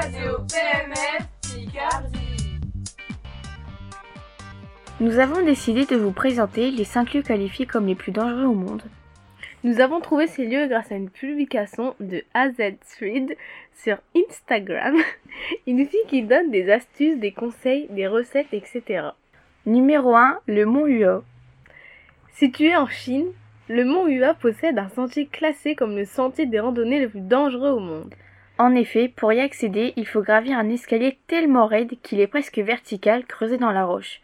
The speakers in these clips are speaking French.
Radio PMF Picardie. Nous avons décidé de vous présenter les 5 lieux qualifiés comme les plus dangereux au monde. Nous avons trouvé ces lieux grâce à une publication de AZ Thread sur Instagram, une fille qui donne des astuces, des conseils, des recettes, etc. Numéro 1, le mont Hua. Situé en Chine, le mont Hua possède un sentier classé comme le sentier des randonnées le plus dangereux au monde. En effet, pour y accéder, il faut gravir un escalier tellement raide qu'il est presque vertical, creusé dans la roche.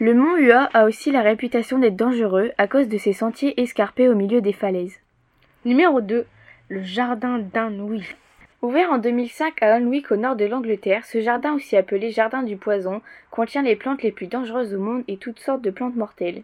Le mont Hua a aussi la réputation d'être dangereux à cause de ses sentiers escarpés au milieu des falaises. Numéro 2, le jardin d'Anhui. Ouvert en 2005 à Alnwick au nord de l'Angleterre, ce jardin aussi appelé jardin du poison contient les plantes les plus dangereuses au monde et toutes sortes de plantes mortelles.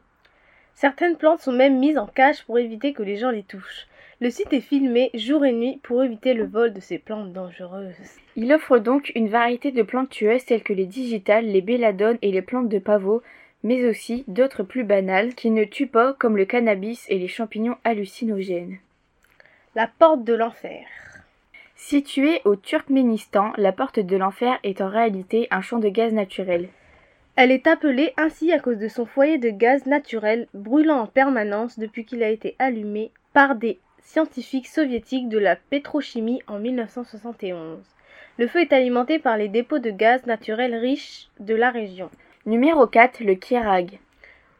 Certaines plantes sont même mises en cage pour éviter que les gens les touchent. Le site est filmé jour et nuit pour éviter le vol de ces plantes dangereuses. Il offre donc une variété de plantes tueuses telles que les digitales, les belladones et les plantes de pavot, mais aussi d'autres plus banales qui ne tuent pas comme le cannabis et les champignons hallucinogènes. La porte de l'enfer. Située au Turkménistan, la porte de l'enfer est en réalité un champ de gaz naturel. Elle est appelée ainsi à cause de son foyer de gaz naturel brûlant en permanence depuis qu'il a été allumé par des scientifiques soviétiques de la pétrochimie en 1971. Le feu est alimenté par les dépôts de gaz naturel riches de la région. Numéro 4, le Kierag.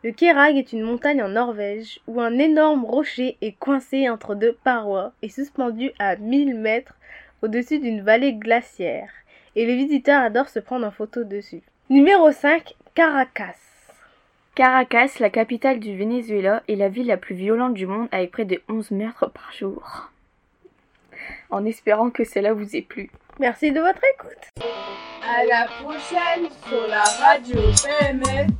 Le Kierag est une montagne en Norvège où un énorme rocher est coincé entre deux parois et suspendu à 1000 mètres au-dessus d'une vallée glaciaire. Et les visiteurs adorent se prendre en photo dessus. Numéro 5, Caracas. Caracas, la capitale du Venezuela, est la ville la plus violente du monde avec près de 11 meurtres par jour. En espérant que cela vous ait plu. Merci de votre écoute. À la prochaine sur la radio PMF.